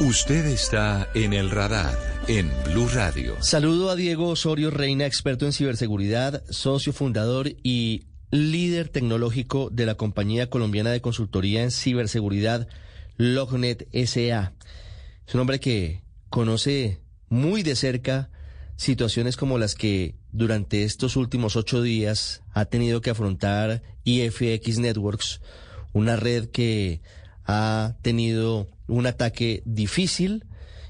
Usted está en el radar en Blue Radio. Saludo a Diego Osorio Reina, experto en ciberseguridad, socio fundador y líder tecnológico de la compañía colombiana de consultoría en ciberseguridad Lognet SA. Es un hombre que conoce muy de cerca situaciones como las que durante estos últimos ocho días ha tenido que afrontar IFX Networks, una red que ha tenido un ataque difícil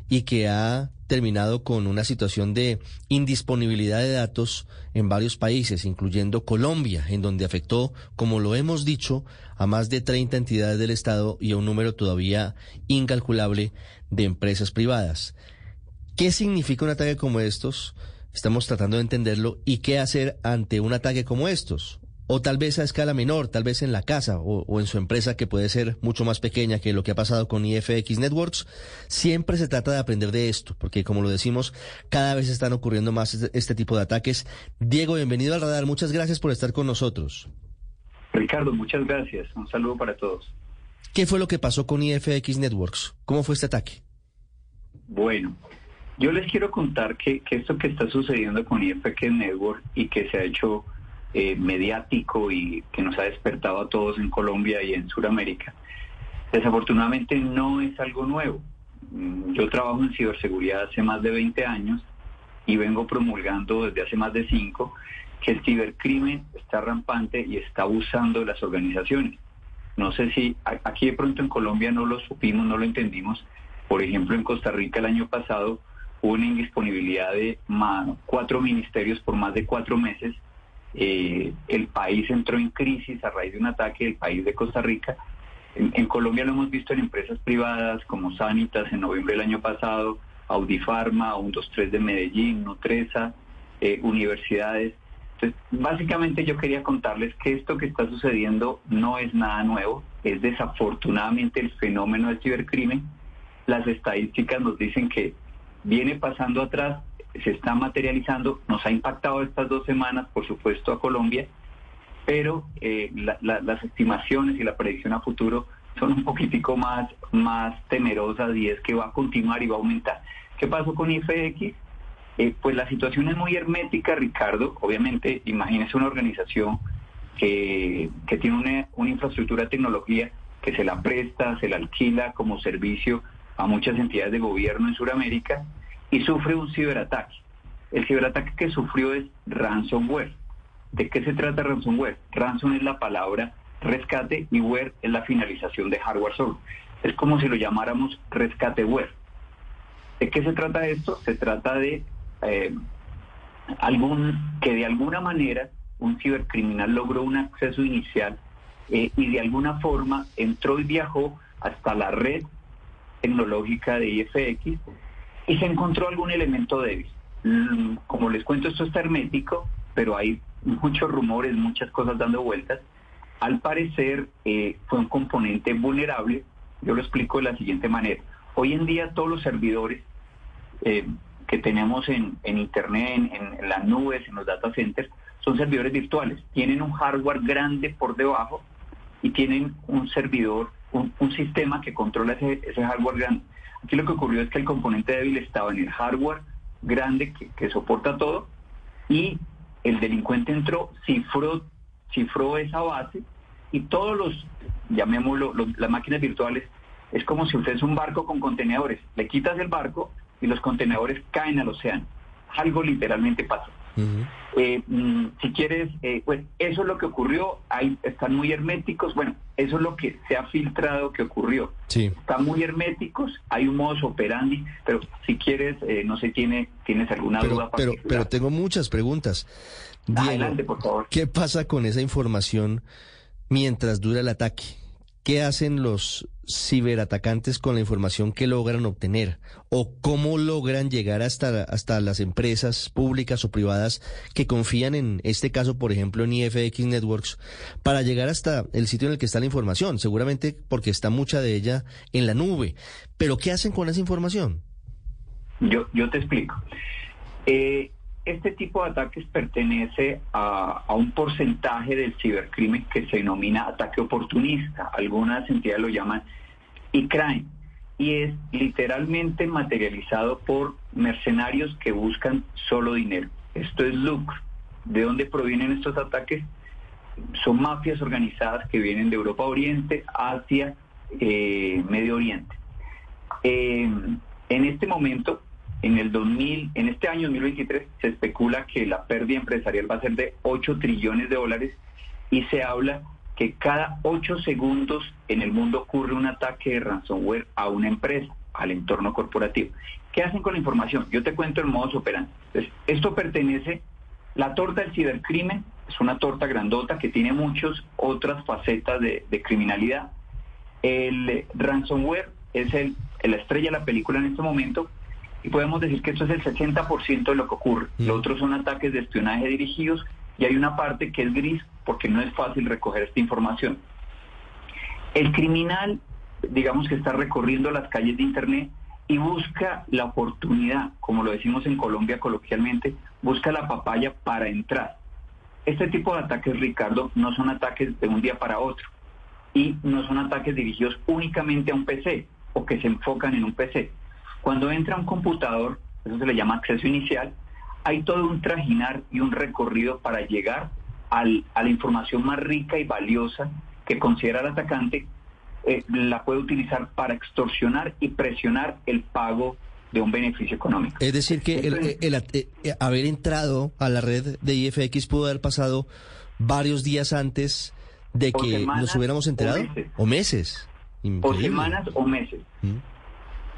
y que ha terminado con una situación de indisponibilidad de datos en varios países, incluyendo Colombia, en donde afectó, como lo hemos dicho, a más de 30 entidades del Estado y a un número todavía incalculable de empresas privadas. ¿Qué significa un ataque como estos? Estamos tratando de entenderlo y qué hacer ante un ataque como estos o tal vez a escala menor, tal vez en la casa o, en su empresa que puede ser mucho más pequeña que lo que ha pasado con IFX Networks, siempre se trata de aprender de esto, porque como lo decimos, cada vez están ocurriendo más este, este tipo de ataques. Diego, bienvenido al radar, muchas gracias por estar con nosotros. Ricardo, muchas gracias, un saludo para todos. ¿Qué fue lo que pasó con IFX Networks? ¿Cómo fue este ataque? Bueno, yo les quiero contar que, que esto que está sucediendo con IFX Network y que se ha hecho eh, mediático y que nos ha despertado a todos en Colombia y en Sudamérica, desafortunadamente no es algo nuevo. Mm, yo trabajo en ciberseguridad hace más de 20 años y vengo promulgando desde hace más de 5 que el cibercrimen está rampante y está abusando de las organizaciones. No sé si aquí de pronto en Colombia no lo supimos, no lo entendimos. Por ejemplo, en Costa Rica el año pasado hubo una indisponibilidad de cuatro ministerios por más de cuatro meses eh, el país entró en crisis a raíz de un ataque del país de Costa Rica. En, Colombia lo hemos visto en empresas privadas como Sanitas en noviembre del año pasado, Audifarma, 123 de Medellín, Nutresa, eh, universidades. Entonces, básicamente yo quería contarles que esto que está sucediendo no es nada nuevo, es desafortunadamente el fenómeno del cibercrimen. Las estadísticas nos dicen que viene pasando atrás se está materializando, nos ha impactado estas dos semanas, por supuesto, a Colombia, pero eh, las estimaciones y la predicción a futuro son un poquitico más, más temerosas y es que va a continuar y va a aumentar. ¿Qué pasó con IFX? Eh, pues la situación es muy hermética, Ricardo. Obviamente, imagínese una organización que, que tiene una, una infraestructura de tecnología que se la presta, se la alquila como servicio a muchas entidades de gobierno en Sudamérica y sufre un ciberataque. El ciberataque que sufrió es ransomware. ¿De qué se trata ransomware? Ransom es la palabra rescate y ware es la finalización de hardware software. Es como si lo llamáramos rescateware. ¿De qué se trata esto? Se trata de eh, algún que de alguna manera un cibercriminal logró un acceso inicial eh, y de alguna forma entró y viajó hasta la red tecnológica de IFX y se encontró algún elemento débil. Mm, como les cuento, esto está hermético, pero hay muchos rumores, muchas cosas dando vueltas. Al parecer eh, fue un componente vulnerable. Yo lo explico de la siguiente manera. Hoy en día todos los servidores eh, que tenemos en, Internet, en, las nubes, en los data centers, son servidores virtuales. Tienen un hardware grande por debajo y tienen un servidor, un, sistema que controla ese, ese hardware grande. Aquí lo que ocurrió es que el componente débil estaba en el hardware grande que, soporta todo y el delincuente entró, cifró, cifró esa base y todos los, llamémoslo, las máquinas virtuales, es como si usted es un barco con contenedores. Le quitas el barco y los contenedores caen al océano. Algo literalmente pasó. Eh, mm, si quieres, eh, pues eso es lo que ocurrió, ahí están muy herméticos, bueno, eso es lo que se ha filtrado que ocurrió. Sí. Están muy herméticos, hay un modus operandi, pero si quieres, eh, no sé, tiene, tienes alguna duda. Pero, pero tengo muchas preguntas. Adelante, por favor. ¿Qué pasa con esa información mientras dura el ataque? ¿Qué hacen los ciberatacantes con la información que logran obtener? ¿O cómo logran llegar hasta, hasta las empresas públicas o privadas que confían en este caso, por ejemplo, en IFX Networks, para llegar hasta el sitio en el que está la información? Seguramente porque está mucha de ella en la nube. Pero ¿qué hacen con esa información? Yo, yo te explico. Eh, este tipo de ataques pertenece a, un porcentaje del cibercrimen que se denomina ataque oportunista. Algunas entidades lo llaman e-crime. y es literalmente materializado por mercenarios que buscan solo dinero. Esto es lucro. ¿De dónde provienen estos ataques? Son mafias organizadas que vienen de Europa Oriente, Asia, eh, Medio Oriente. Eh, en este momento, en el 2000, en este año 2023, se especula que la pérdida empresarial va a ser de 8 trillones de dólares y se habla que cada 8 segundos en el mundo ocurre un ataque de ransomware a una empresa, al entorno corporativo. ¿Qué hacen con la información? Yo te cuento el modo operandi. esto pertenece, la torta del cibercrimen es una torta grandota que tiene muchas otras facetas de, criminalidad. El ransomware es el, la estrella de la película en este momento y podemos decir que esto es el 60% de lo que ocurre. Mm. otros son ataques de espionaje dirigidos y hay una parte que es gris porque no es fácil recoger esta información. El criminal, digamos que está recorriendo las calles de Internet y busca la oportunidad, como lo decimos en Colombia coloquialmente, busca la papaya para entrar. Este tipo de ataques, Ricardo, no son ataques de un día para otro y no son ataques dirigidos únicamente a un PC o que se enfocan en un PC. Cuando entra un computador, eso se le llama acceso inicial, hay todo un trajinar y un recorrido para llegar a la información más rica y valiosa que considera el atacante, eh, la puede utilizar para extorsionar y presionar el pago de un beneficio económico. Es decir, que el, eh, eh, haber entrado a la red de IFX pudo haber pasado varios días antes de que nos hubiéramos enterado. O meses. O, semanas o meses. Mm.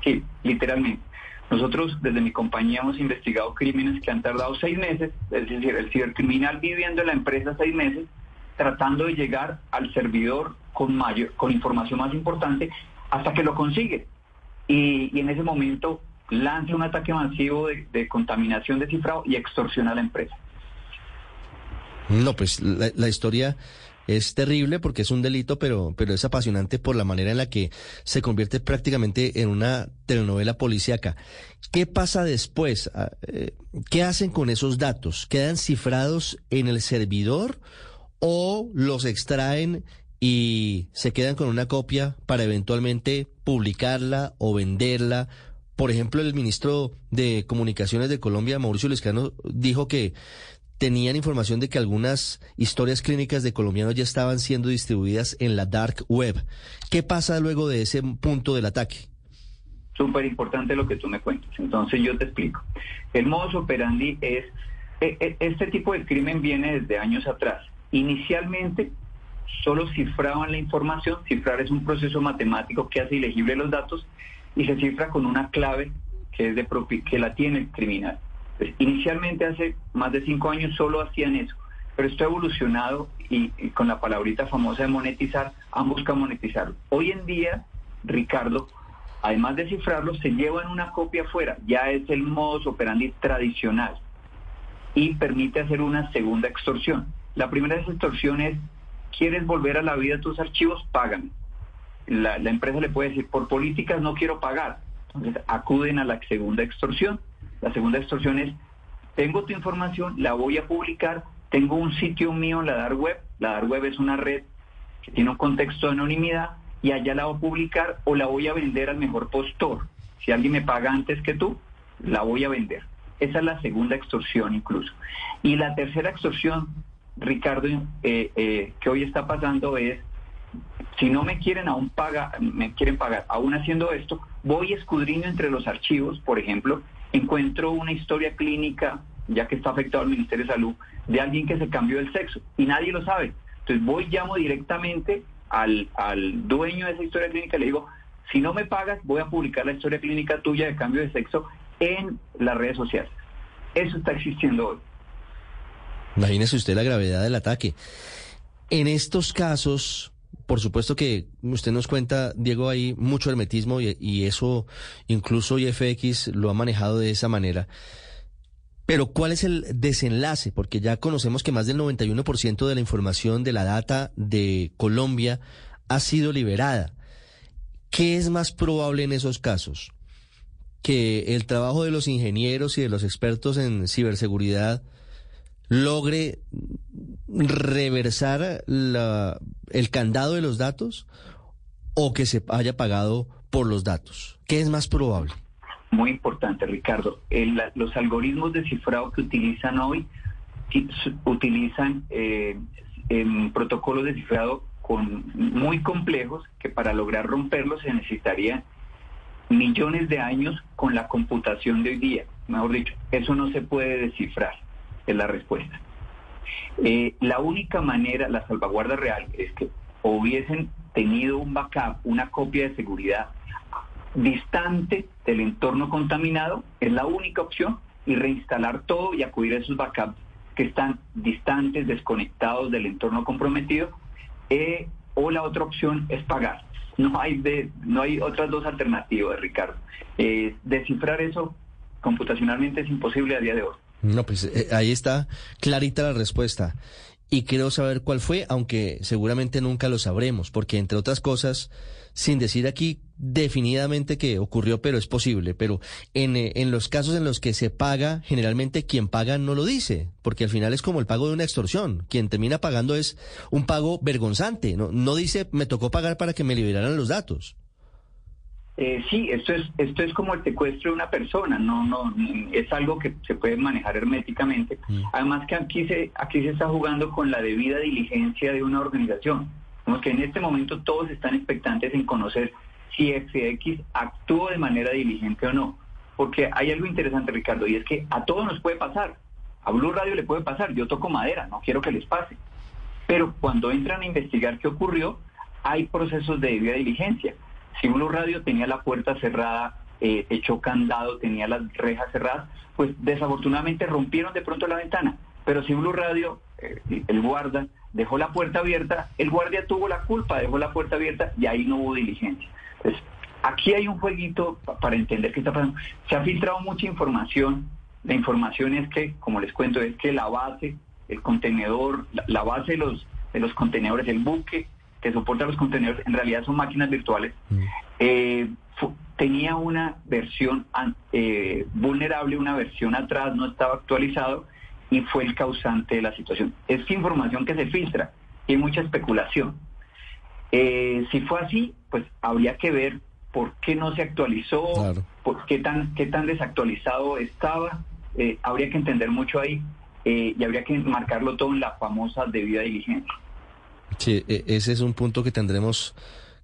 Sí, literalmente. Nosotros desde mi compañía hemos investigado crímenes que han tardado seis meses, es decir, el cibercriminal viviendo en la empresa seis meses, tratando de llegar al servidor con mayor, con información más importante, hasta que lo consigue. Y, en ese momento lanza un ataque masivo de, contaminación de cifrado y extorsiona a la empresa. No, pues la historia es terrible porque es un delito, pero, pero es apasionante por la manera en la que se convierte prácticamente en una telenovela policíaca. ¿Qué pasa después? Ah, eh, ¿Qué hacen con esos datos? ¿Quedan cifrados en el servidor o los extraen y se quedan con una copia para eventualmente publicarla o venderla? Por ejemplo, el ministro de Comunicaciones de Colombia, Mauricio Lescano, dijo que tenían información de que algunas historias clínicas de colombianos ya estaban siendo distribuidas en la dark web. ¿Qué pasa luego de ese punto del ataque? Súper importante lo que tú me cuentas. Entonces yo te explico. El modus operandi es, e, e, este tipo de crimen viene desde años atrás. Inicialmente solo cifraban la información, cifrar es un proceso matemático que hace ilegible los datos y se cifra con una clave que, es de que la tiene el criminal. Pues, inicialmente hace más de cinco años solo hacían eso, pero esto ha evolucionado y, con la palabrita famosa de monetizar, han buscado monetizarlo. Hoy en día, Ricardo, además de cifrarlo, se llevan una copia afuera, ya es el modus operandi tradicional y permite hacer una segunda extorsión. La primera extorsión es, ¿quieres volver a la vida tus archivos? La, la empresa le puede decir, por políticas no quiero pagar. Entonces acuden a la segunda extorsión la segunda extorsión es, tengo tu información, la voy a publicar, tengo un sitio mío en la dark web, la dark web es una red que tiene un contexto de anonimidad y allá la voy a publicar o la voy a vender al mejor postor. Si alguien me paga antes que tú, la voy a vender. Esa es la segunda extorsión incluso. Y la tercera extorsión, Ricardo, eh, eh, que hoy está pasando es, si no me quieren aún pagar, me quieren pagar, aún haciendo esto, voy escudriño entre los archivos, por ejemplo, encuentro una historia clínica, ya que está afectado al Ministerio de Salud, de alguien que se cambió el sexo y nadie lo sabe. Entonces voy, llamo directamente al, dueño de esa historia clínica y le digo, si no me pagas, voy a publicar la historia clínica tuya de cambio de sexo en las redes sociales. Eso está existiendo hoy. Imagínese usted la gravedad del ataque. En estos casos, por supuesto que usted nos cuenta, Diego, hay mucho hermetismo y, eso incluso IFX lo ha manejado de esa manera. Pero ¿cuál es el desenlace? Porque ya conocemos que más del 91% de la información de la data de Colombia ha sido liberada. ¿Qué es más probable en esos casos? Que el trabajo de los ingenieros y de los expertos en ciberseguridad logre reversar la, el candado de los datos o que se haya pagado por los datos? ¿Qué es más probable? Muy importante, Ricardo. los algoritmos de cifrado que utilizan hoy utilizan eh, protocolos de cifrado con, muy complejos que para lograr romperlos se necesitaría millones de años con la computación de hoy día. Mejor dicho, eso no se puede descifrar, es la respuesta. Eh, la única manera, la salvaguarda real, es que hubiesen tenido un backup, una copia de seguridad distante del entorno contaminado, es la única opción, y reinstalar todo y acudir a esos backups que están distantes, desconectados del entorno comprometido, eh, o la otra opción es pagar. No hay, de, no hay otras dos alternativas, Ricardo. Eh, descifrar eso computacionalmente es imposible a día de hoy. No, pues eh, ahí está clarita la respuesta. Y quiero saber cuál fue, aunque seguramente nunca lo sabremos, porque entre otras cosas, sin decir aquí definidamente que ocurrió, pero es posible, pero en, eh, en, los casos en los que se paga, generalmente quien paga no lo dice, porque al final es como el pago de una extorsión. Quien termina pagando es un pago vergonzante, no, no dice me tocó pagar para que me liberaran los datos. Eh, sí, esto es, esto es como el secuestro de una persona, no, no, es algo que se puede manejar herméticamente. Mm. Además que aquí se, aquí se está jugando con la debida diligencia de una organización. Como que en este momento todos están expectantes en conocer si FX actuó de manera diligente o no. Porque hay algo interesante, Ricardo, y es que a todos nos puede pasar. A Blue Radio le puede pasar, yo toco madera, no quiero que les pase. Pero cuando entran a investigar qué ocurrió, hay procesos de debida diligencia. Si Blue Radio tenía la puerta cerrada, eh, echó candado, tenía las rejas cerradas, pues desafortunadamente rompieron de pronto la ventana. Pero si Blue Radio, eh, el guarda, dejó la puerta abierta, el guardia tuvo la culpa, dejó la puerta abierta y ahí no hubo diligencia. Entonces, aquí hay un jueguito para entender qué está pasando. Se ha filtrado mucha información. La información es que, como les cuento, es que la base, el contenedor, la, base de los, de los contenedores, el buque, que soporta los contenedores, en realidad son máquinas virtuales, mm. eh, tenía una versión eh, vulnerable, una versión atrás, no estaba actualizado y fue el causante de la situación. Es información que se filtra y hay mucha especulación. Eh, si fue así, pues habría que ver por qué no se actualizó, por qué tan, qué tan desactualizado estaba. habría que entender mucho ahí y habría que marcarlo todo en la famosa debida diligencia. Sí, e, ese es un punto que tendremos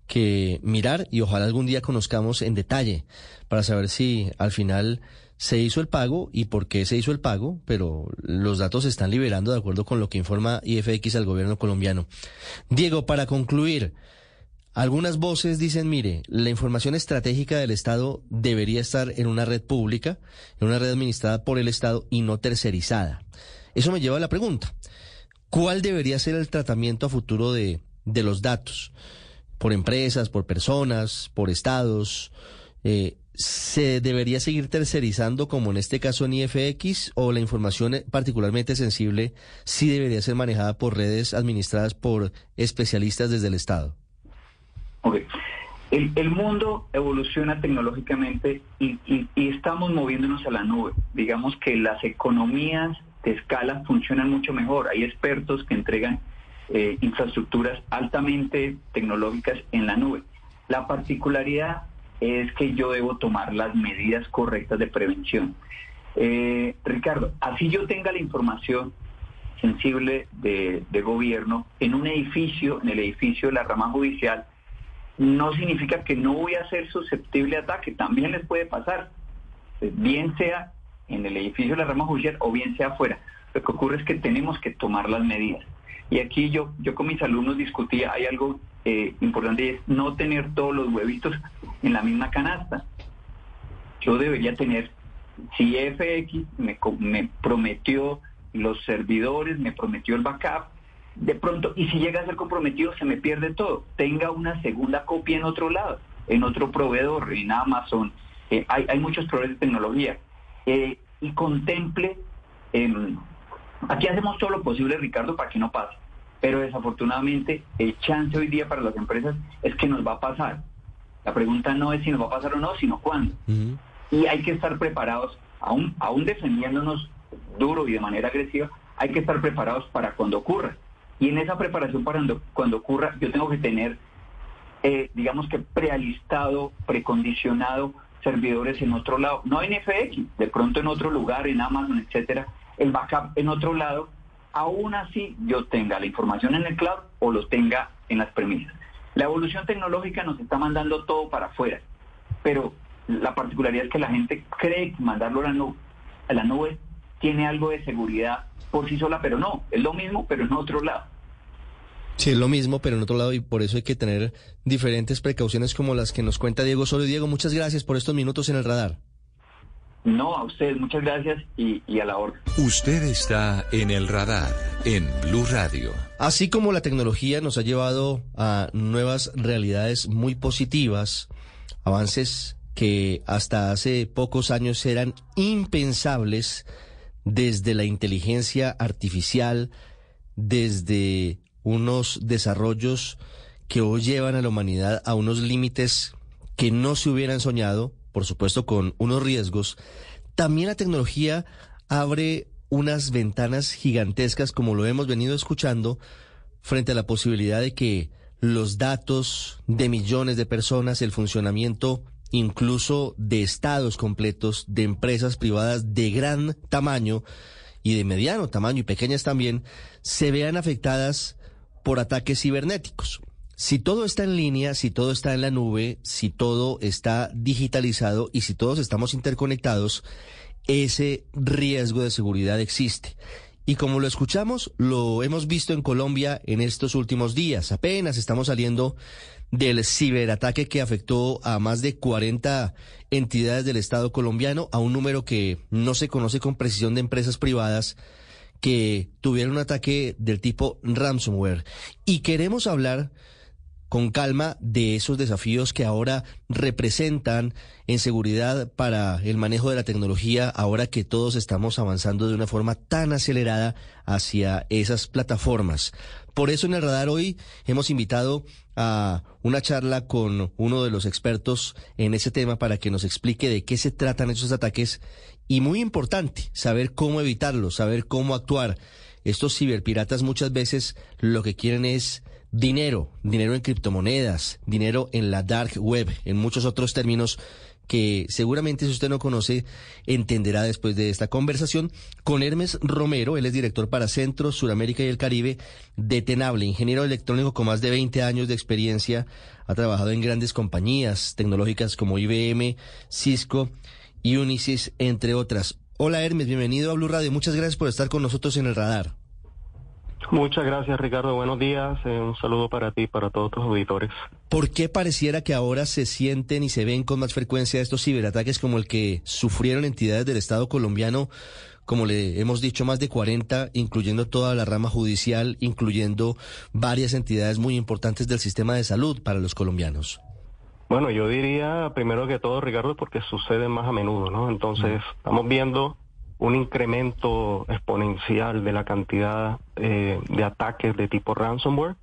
que mirar y ojalá algún día conozcamos en detalle para saber si al final se hizo el pago y por qué se hizo el pago, pero los datos se están liberando de acuerdo con lo que informa IFX al gobierno colombiano. Diego, para concluir, algunas voces dicen, mire, la información estratégica del Estado debería estar en una red pública, en una red administrada por el Estado y no tercerizada. Eso me lleva a la pregunta. ¿Cuál debería ser el tratamiento a futuro de, los datos? Por empresas, por personas, por estados. Eh, ¿Se debería seguir tercerizando como en este caso en IFX o la información particularmente sensible sí debería ser manejada por redes administradas por especialistas desde el Estado? Ok. El, mundo evoluciona tecnológicamente y, estamos moviéndonos a la nube. Digamos que las economías de escala funcionan mucho mejor. Hay expertos que entregan eh, infraestructuras altamente tecnológicas en la nube. La particularidad es que yo debo tomar las medidas correctas de prevención. Eh, Ricardo, así yo tenga la información sensible de, gobierno en un edificio, en el edificio de la rama judicial, no significa que no voy a ser susceptible a ataque, también les puede pasar, bien sea en el edificio de la rama judicial o bien sea afuera. Lo que ocurre es que tenemos que tomar las medidas. Y aquí yo, yo con mis alumnos discutía, hay algo eh, importante es no tener todos los huevitos en la misma canasta. Yo debería tener, si FX me, me prometió los servidores, me prometió el backup, de pronto, y si llega a ser comprometido, se me pierde todo. Tenga una segunda copia en otro lado, en otro proveedor, en Amazon. Eh, hay, hay muchos proveedores de tecnología. Eh, y contemple, em, aquí hacemos todo lo posible, Ricardo, para que no pase, pero desafortunadamente el chance hoy día para las empresas es que nos va a pasar. La pregunta no es si nos va a pasar o no, sino cuándo. Y hay que estar preparados, aún, aún defendiéndonos duro y de manera agresiva, hay que estar preparados para cuando ocurra. Y en esa preparación para cuando, cuando ocurra, yo tengo que tener eh, digamos que prealistado, precondicionado servidores en otro lado, no en FX, de pronto en otro lugar, en Amazon, etcétera, el backup en otro lado, aún así yo tenga la información en el cloud o lo tenga en las premisas. La evolución tecnológica nos está mandando todo para afuera, pero la particularidad es que la gente cree que mandarlo a la nube, a la nube tiene algo de seguridad por sí sola, pero no, es lo mismo, pero en otro lado. Sí, es lo mismo, pero en otro lado, y por eso hay que tener diferentes precauciones como las que nos cuenta Diego Solo. Diego, muchas gracias por estos minutos en el radar. No, a ustedes, muchas gracias y, y a la orden. Usted está en el radar, en Blue Radio. Así como la tecnología nos ha llevado a nuevas realidades muy positivas, avances que hasta hace pocos años eran impensables desde la inteligencia artificial, desde unos desarrollos que hoy llevan a la humanidad a unos límites que no se hubieran soñado, por supuesto con unos riesgos, también la tecnología abre unas ventanas gigantescas, como lo hemos venido escuchando, frente a la posibilidad de que los datos de millones de personas, el funcionamiento incluso de estados completos, de empresas privadas de gran tamaño y de mediano tamaño y pequeñas también, se vean afectadas por ataques cibernéticos. Si todo está en línea, si todo está en la nube, si todo está digitalizado y si todos estamos interconectados, ese riesgo de seguridad existe. Y como lo escuchamos, lo hemos visto en Colombia en estos últimos días. Apenas estamos saliendo del ciberataque que afectó a más de 40 entidades del Estado colombiano, a un número que no se conoce con precisión de empresas privadas que tuvieron un ataque del tipo ransomware. Y queremos hablar con calma de esos desafíos que ahora representan en seguridad para el manejo de la tecnología, ahora que todos estamos avanzando de una forma tan acelerada hacia esas plataformas. Por eso en el radar hoy hemos invitado a una charla con uno de los expertos en ese tema para que nos explique de qué se tratan esos ataques y muy importante, saber cómo evitarlos, saber cómo actuar. Estos ciberpiratas muchas veces lo que quieren es dinero, dinero en criptomonedas, dinero en la dark web, en muchos otros términos que seguramente si usted no conoce entenderá después de esta conversación con Hermes Romero, él es director para Centro, Suramérica y el Caribe de Tenable, ingeniero electrónico con más de 20 años de experiencia, ha trabajado en grandes compañías tecnológicas como IBM, Cisco y Unisys, entre otras. Hola Hermes, bienvenido a Blue Radio, muchas gracias por estar con nosotros en el radar. Muchas gracias, Ricardo. Buenos días. Eh, un saludo para ti y para todos tus auditores. ¿Por qué pareciera que ahora se sienten y se ven con más frecuencia estos ciberataques como el que sufrieron entidades del Estado colombiano? Como le hemos dicho, más de 40, incluyendo toda la rama judicial, incluyendo varias entidades muy importantes del sistema de salud para los colombianos. Bueno, yo diría primero que todo, Ricardo, porque sucede más a menudo, ¿no? Entonces, mm. estamos viendo un incremento exponencial de la cantidad eh, de ataques de tipo ransomware.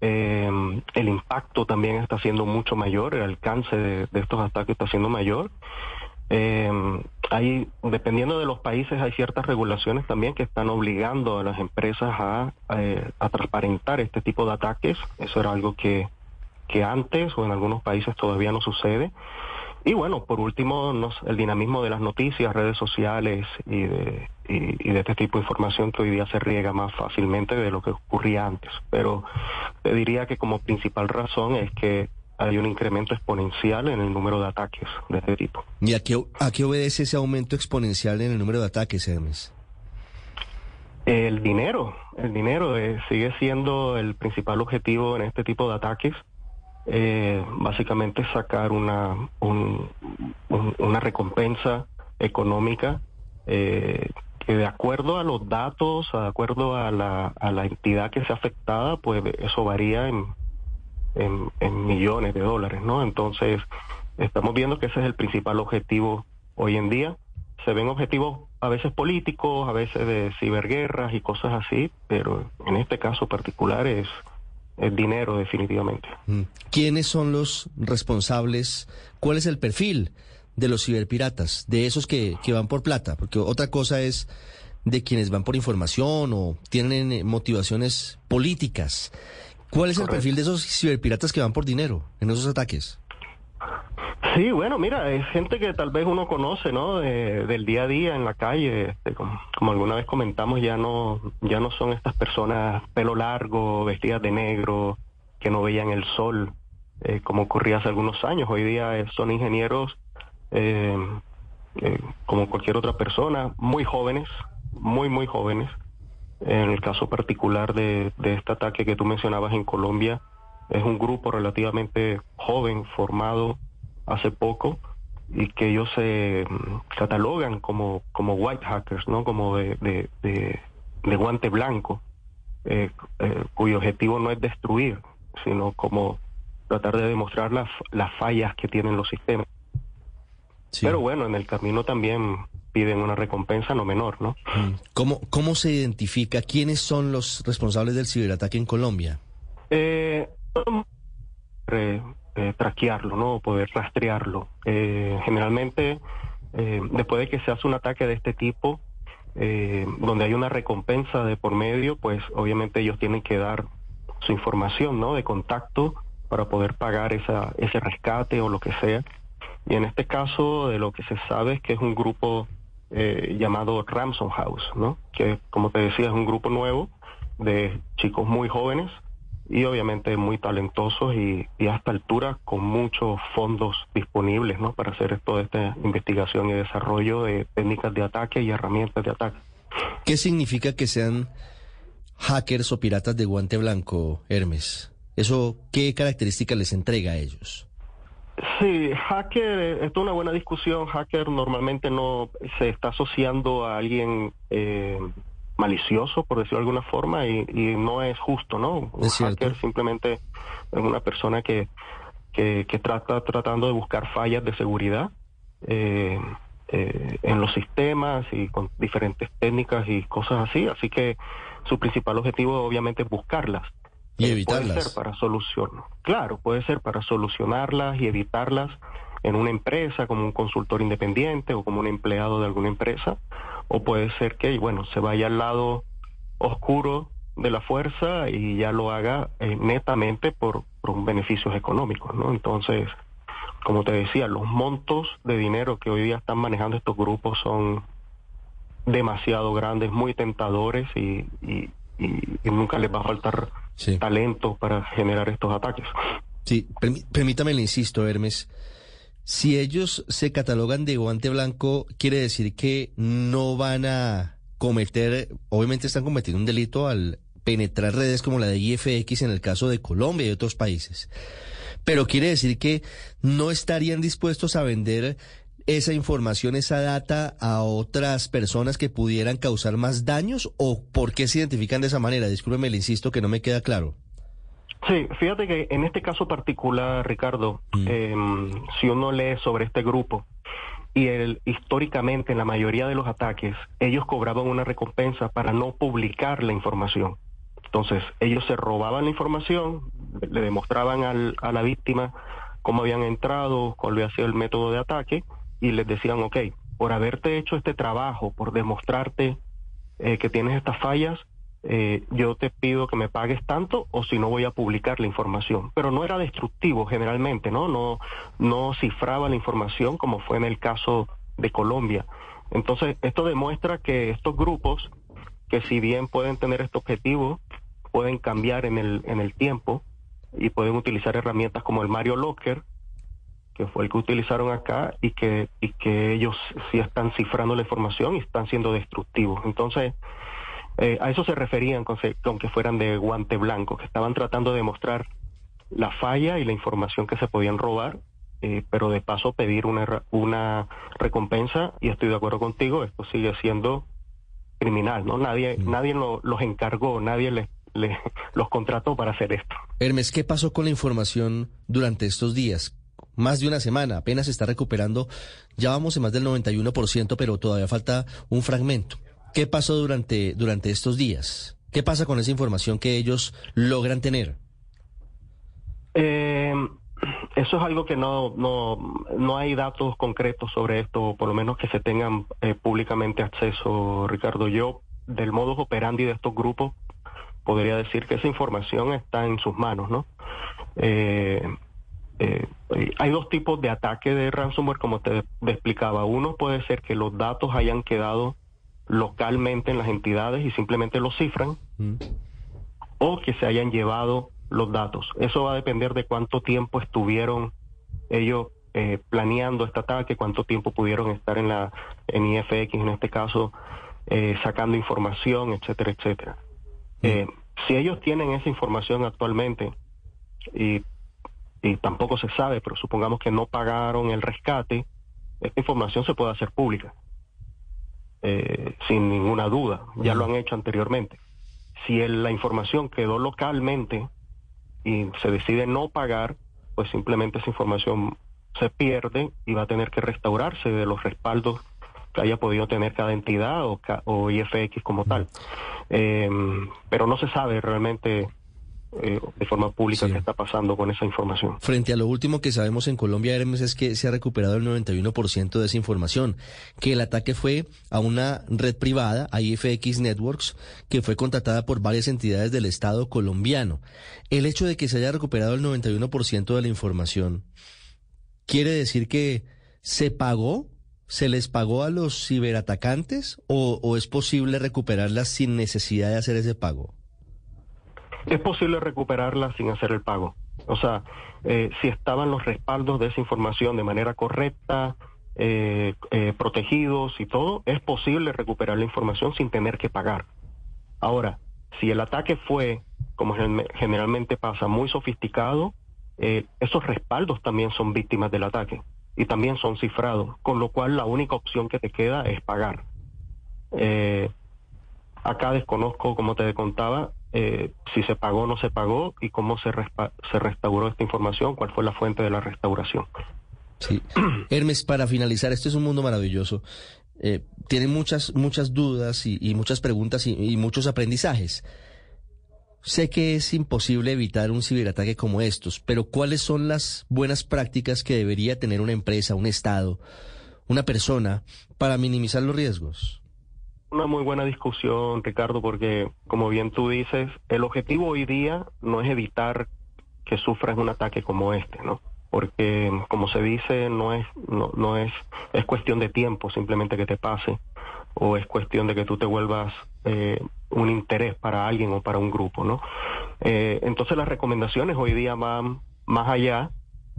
Eh, el impacto también está siendo mucho mayor, el alcance de, estos ataques está siendo mayor. Eh, hay, dependiendo de los países, hay ciertas regulaciones también que están obligando a las empresas a, a transparentar este tipo de ataques. Eso era algo que, que antes o en algunos países todavía no sucede. Y bueno, por último, el dinamismo de las noticias, redes sociales y de, y, de este tipo de información que hoy día se riega más fácilmente de lo que ocurría antes. Pero te diría que como principal razón es que hay un incremento exponencial en el número de ataques de este tipo. ¿Y a qué, a qué obedece ese aumento exponencial en el número de ataques, Hermes? El dinero, el dinero eh, sigue siendo el principal objetivo en este tipo de ataques eh, básicamente sacar una, una recompensa económica eh, que de acuerdo a los datos, de acuerdo a la, a la entidad que sea afectada, pues eso varía en, en, millones de dólares, ¿no? Entonces, estamos viendo que ese es el principal objetivo hoy en día. Se ven objetivos a veces políticos, a veces de ciberguerras y cosas así, pero en este caso particular es el dinero definitivamente. Mm. ¿Quiénes son los responsables? ¿Cuál es el perfil de los ciberpiratas? De esos que, que van por plata, porque otra cosa es de quienes van por información o tienen eh, motivaciones políticas. ¿Cuál es el perfil de esos ciberpiratas que van por dinero en esos ataques? Sí, bueno, mira, es gente que tal vez uno conoce, ¿no? del día a día en la calle, este, como, alguna vez comentamos, ya no, ya no son estas personas pelo largo, vestidas de negro, que no veían el sol, eh, como ocurría hace algunos años. Hoy día eh, son ingenieros eh, como cualquier otra persona, muy jóvenes, muy, muy jóvenes. En el caso particular de, de este ataque que tú mencionabas en Colombia, es un grupo relativamente joven, formado hace poco, y que ellos se mm, catalogan como, como white hackers, ¿no? Como de, de, de, guante blanco, eh, eh, cuyo objetivo no es destruir, sino como tratar de demostrar las, las fallas que tienen los sistemas. Pero bueno, en el camino también piden una recompensa no menor, ¿no? Mm. ¿Cómo, ¿Cómo se identifica quiénes son los responsables del ciberataque en Colombia? Eh, eh, traquearlo, ¿no? Poder rastrearlo. Eh, generalmente, eh, después de que se hace un ataque de este tipo, eh, donde hay una recompensa de por medio, pues obviamente ellos tienen que dar su información, ¿no? De contacto para poder pagar esa, ese rescate o lo que sea. Y en este caso, de lo que se sabe es que es un grupo llamado Ramson House, ¿no? Que, como te decía, es un grupo nuevo de chicos muy jóvenes y obviamente muy talentosos y, a esta altura con muchos fondos disponibles ¿no? para hacer toda esta investigación y desarrollo de técnicas de ataque y herramientas de ataque. ¿Qué significa que sean hackers o piratas de guante blanco, Hermes? ¿Eso qué características les entrega a ellos? Sí, hacker, esto es una buena discusión. Hacker normalmente no se está asociando a alguien eh, malicioso, por decirlo de alguna forma, y, no es justo, ¿no? Un hacker simplemente es una persona que, que, trata tratando de buscar fallas de seguridad eh, eh, en los sistemas y con diferentes técnicas y cosas así. Así que su principal objetivo obviamente es buscarlas. Y evitarlas. Puede ser para solucionar. Claro, puede ser para solucionarlas y evitarlas en una empresa como un consultor independiente o como un empleado de alguna empresa o puede ser que, bueno, se vaya al lado oscuro de la fuerza y ya lo haga eh, netamente por, por beneficios económicos, ¿no? Entonces, como te decía, los montos de dinero que hoy día están manejando estos grupos son demasiado grandes, muy tentadores y, y, nunca les va a faltar talento para generar estos ataques. Sí, permítame, le insisto, Hermes. Si ellos se catalogan de guante blanco, quiere decir que no van a cometer, obviamente están cometiendo un delito al penetrar redes como la de IFX en el caso de Colombia y otros países. Pero quiere decir que no estarían dispuestos a vender esa información, esa data a otras personas que pudieran causar más daños o por qué se identifican de esa manera? Discúlpeme, le insisto que no me queda claro. Sí, fíjate que en este caso particular, Ricardo, mm. em, si uno lee sobre este grupo y el, históricamente en la mayoría de los ataques, ellos cobraban una recompensa para no publicar la información. Entonces, ellos se robaban la información, le demostraban al, a la víctima cómo habían entrado, cuál había sido el método de ataque, y les decían, ok, por haberte hecho este trabajo, por demostrarte eh, que tienes estas fallas, eh, yo te pido que me pagues tanto o si no voy a publicar la información. Pero no era destructivo generalmente, ¿no? No, no cifraba la información como fue en el caso de Colombia. Entonces, esto demuestra que estos grupos, que si bien pueden tener este objetivo, pueden cambiar en el, en el tiempo y pueden utilizar herramientas como el Mario Locker, que fue el que utilizaron acá, y que, y que ellos sí están cifrando la información y están siendo destructivos. Entonces, eh, a eso se referían con, que fueran de guante blanco, que estaban tratando de mostrar la falla y la información que se podían robar, eh, pero de paso pedir una, una recompensa, y estoy de acuerdo contigo, esto sigue siendo criminal, ¿no? Nadie, mm. nadie los encargó, nadie les, los contrató para hacer esto. Hermes, ¿qué pasó con la información durante estos días? Más de una semana, apenas se está recuperando, ya vamos en más del 91%, pero todavía falta un fragmento. ¿Qué pasó durante, durante estos días? ¿Qué pasa con esa información que ellos logran tener? Eh, eso es algo que no, no, no hay datos concretos sobre esto, por lo menos que se tengan eh, públicamente acceso, Ricardo. Yo, del modo operandi de estos grupos, podría decir que esa información está en sus manos, ¿no? Eh, eh, hay dos tipos de ataque de ransomware, como te, explicaba. Uno puede ser que los datos hayan quedado localmente en las entidades y simplemente los cifran, mm. o que se hayan llevado los datos. Eso va a depender de cuánto tiempo estuvieron ellos eh, planeando este ataque, cuánto tiempo pudieron estar en la en IFX, en este caso, eh, sacando información, etcétera, etcétera. Mm. Eh, si ellos tienen esa información actualmente y, y tampoco se sabe, pero supongamos que no pagaron el rescate, esta información se puede hacer pública, sin ninguna duda. Ya lo han hecho anteriormente. Si la información quedó localmente y se decide no pagar, pues simplemente esa información se pierde y va a tener que restaurarse de los respaldos que haya podido tener cada entidad o, o IFX como tal. Eh, pero no se sabe realmente eh, de forma pública qué está pasando con esa información. Frente a lo último que sabemos en Colombia, Hermes, es que se ha recuperado el 91% de esa información, que el ataque fue a una red privada, a IFX Networks, que fue contratada por varias entidades del Estado colombiano. El hecho de que se haya recuperado el 91% de la información, ¿quiere decir que se pagó? ¿Se les pagó a los ciberatacantes o, o es posible recuperarlas sin necesidad de hacer ese pago? Es posible recuperarla sin hacer el pago. O sea, eh, si estaban los respaldos de esa información de manera correcta, eh, eh, protegidos y todo, es posible recuperar la información sin tener que pagar. Ahora, si el ataque fue, como generalmente pasa, muy sofisticado, esos respaldos también son víctimas del ataque y también son cifrados, con lo cual la única opción que te queda es pagar. Acá desconozco, como te contaba, eh, si se pagó o no se pagó y cómo se, se restauró esta información, cuál fue la fuente de la restauración. Sí. Hermes, para finalizar, esto es un mundo maravilloso. Eh, tiene muchas, muchas dudas y, muchas preguntas y, muchos aprendizajes. Sé que es imposible evitar un ciberataque como estos, pero ¿cuáles son las buenas prácticas que debería tener una empresa, un Estado, una persona para minimizar los riesgos? Una muy buena discusión, Ricardo, porque como bien tú dices, el objetivo hoy día no es evitar que sufras un ataque como este, ¿no? Porque como se dice, no es no, no es es cuestión de tiempo simplemente que te pase o es cuestión de que tú te vuelvas eh, un interés para alguien o para un grupo, ¿no? Eh, entonces las recomendaciones hoy día van más allá,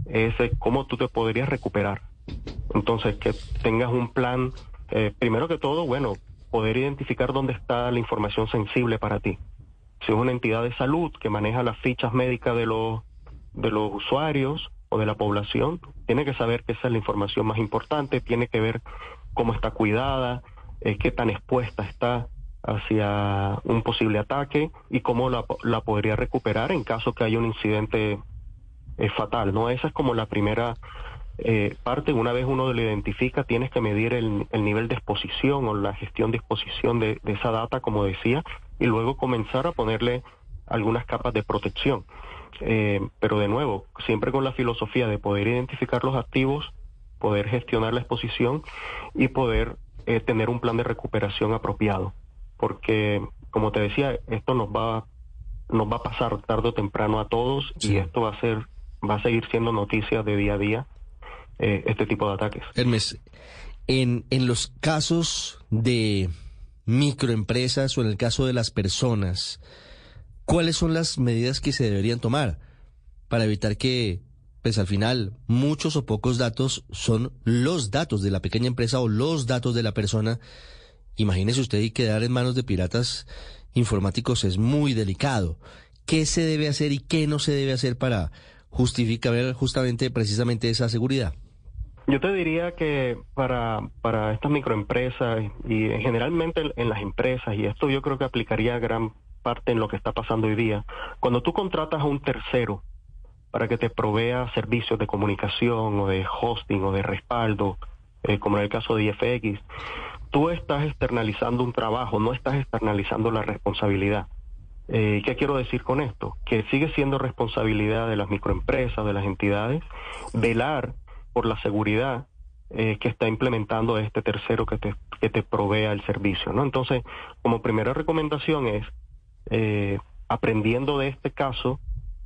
es cómo tú te podrías recuperar. Entonces que tengas un plan, eh, primero que todo, bueno, poder identificar dónde está la información sensible para ti. Si es una entidad de salud que maneja las fichas médicas de los, de los usuarios o de la población, tiene que saber que esa es la información más importante, tiene que ver cómo está cuidada, eh, qué tan expuesta está hacia un posible ataque y cómo la, la podría recuperar en caso que haya un incidente eh, fatal. ¿no? Esa es como la primera eh, parte, una vez uno lo identifica, tienes que medir el, nivel de exposición o la gestión de exposición de, esa data, como decía, y luego comenzar a ponerle algunas capas de protección. Eh, pero de nuevo, siempre con la filosofía de poder identificar los activos, poder gestionar la exposición y poder eh, tener un plan de recuperación apropiado. Porque, como te decía, esto nos va, nos va a pasar tarde o temprano a todos y esto va a ser, va a seguir siendo noticia de día a día eh, este tipo de ataques. Hermes, en, en los casos de microempresas o en el caso de las personas, ¿cuáles son las medidas que se deberían tomar para evitar que, pues al final, muchos o pocos datos son los datos de la pequeña empresa o los datos de la persona? Imagínese usted y quedar en manos de piratas informáticos es muy delicado. ¿Qué se debe hacer y qué no se debe hacer para justificar justamente precisamente esa seguridad? Yo te diría que para, para estas microempresas y generalmente en las empresas, y esto yo creo que aplicaría gran parte en lo que está pasando hoy día, cuando tú contratas a un tercero para que te provea servicios de comunicación o de hosting o de respaldo, eh, como en el caso de IFX, tú estás externalizando un trabajo, no estás externalizando la responsabilidad. Eh, ¿Qué quiero decir con esto? Que sigue siendo responsabilidad de las microempresas, de las entidades, velar por la seguridad eh, que está implementando este tercero que te, que te provea el servicio. ¿no? Entonces, como primera recomendación es, eh, aprendiendo de este caso,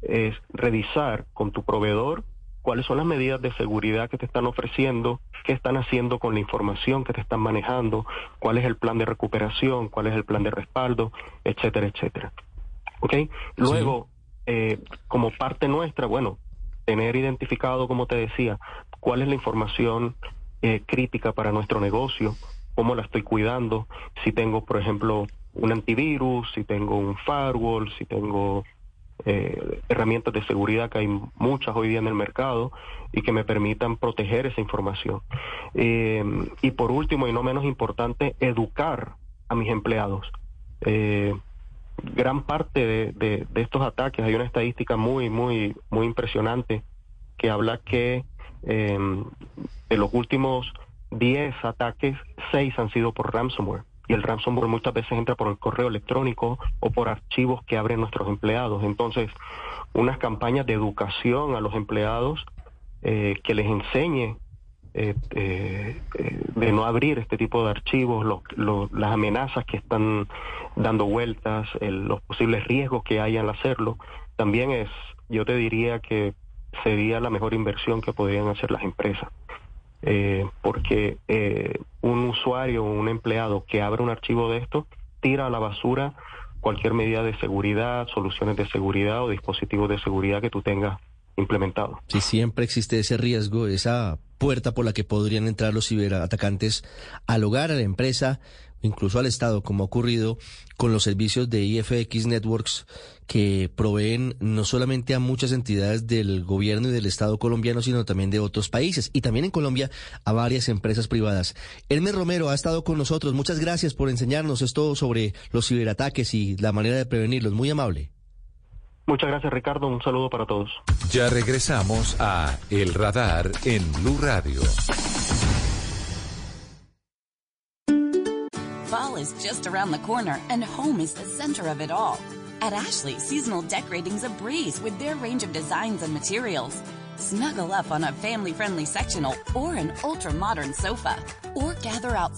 es revisar con tu proveedor cuáles son las medidas de seguridad que te están ofreciendo, qué están haciendo con la información que te están manejando, cuál es el plan de recuperación, cuál es el plan de respaldo, etcétera, etcétera. ¿Ok? Luego, eh, como parte nuestra, bueno, tener identificado, como te decía, cuál es la información eh, crítica para nuestro negocio, cómo la estoy cuidando, si tengo, por ejemplo, un antivirus, si tengo un firewall, si tengo eh, herramientas de seguridad que hay muchas hoy día en el mercado y que me permitan proteger esa información. Eh, y por último, y no menos importante, educar a mis empleados. Eh, gran parte de, estos ataques, hay una estadística muy, muy, muy impresionante que habla que de los últimos 10 ataques, 6 han sido por ransomware y el ransomware muchas veces entra por el correo electrónico o por archivos que abren nuestros empleados. Entonces, unas campañas de educación a los empleados eh, que les enseñe eh, eh, de no abrir este tipo de archivos, las amenazas que están dando vueltas, los posibles riesgos que hay al hacerlo, también es, yo te diría que sería la mejor inversión que podrían hacer las empresas. Eh, porque eh, un usuario o un empleado que abre un archivo de esto tira a la basura cualquier medida de seguridad, soluciones de seguridad o dispositivos de seguridad que tú tengas implementado. Si siempre existe ese riesgo, esa puerta por la que podrían entrar los ciberatacantes al hogar, a la empresa, incluso al Estado, como ha ocurrido con los servicios de IFX Networks que proveen no solamente a muchas entidades del gobierno y del Estado colombiano, sino también de otros países y también en Colombia a varias empresas privadas. Hermes Romero ha estado con nosotros. Muchas gracias por enseñarnos esto sobre los ciberataques y la manera de prevenirlos. Muy amable. Muchas gracias Ricardo, un saludo para todos. Ya regresamos a El Radar en Blue Radio. Fall is just around the corner and home is the center of it all. At Ashley, seasonal decorating's a breeze with their range of designs and materials. Snuggle up on a family-friendly sectional or an ultra-modern sofa or gather out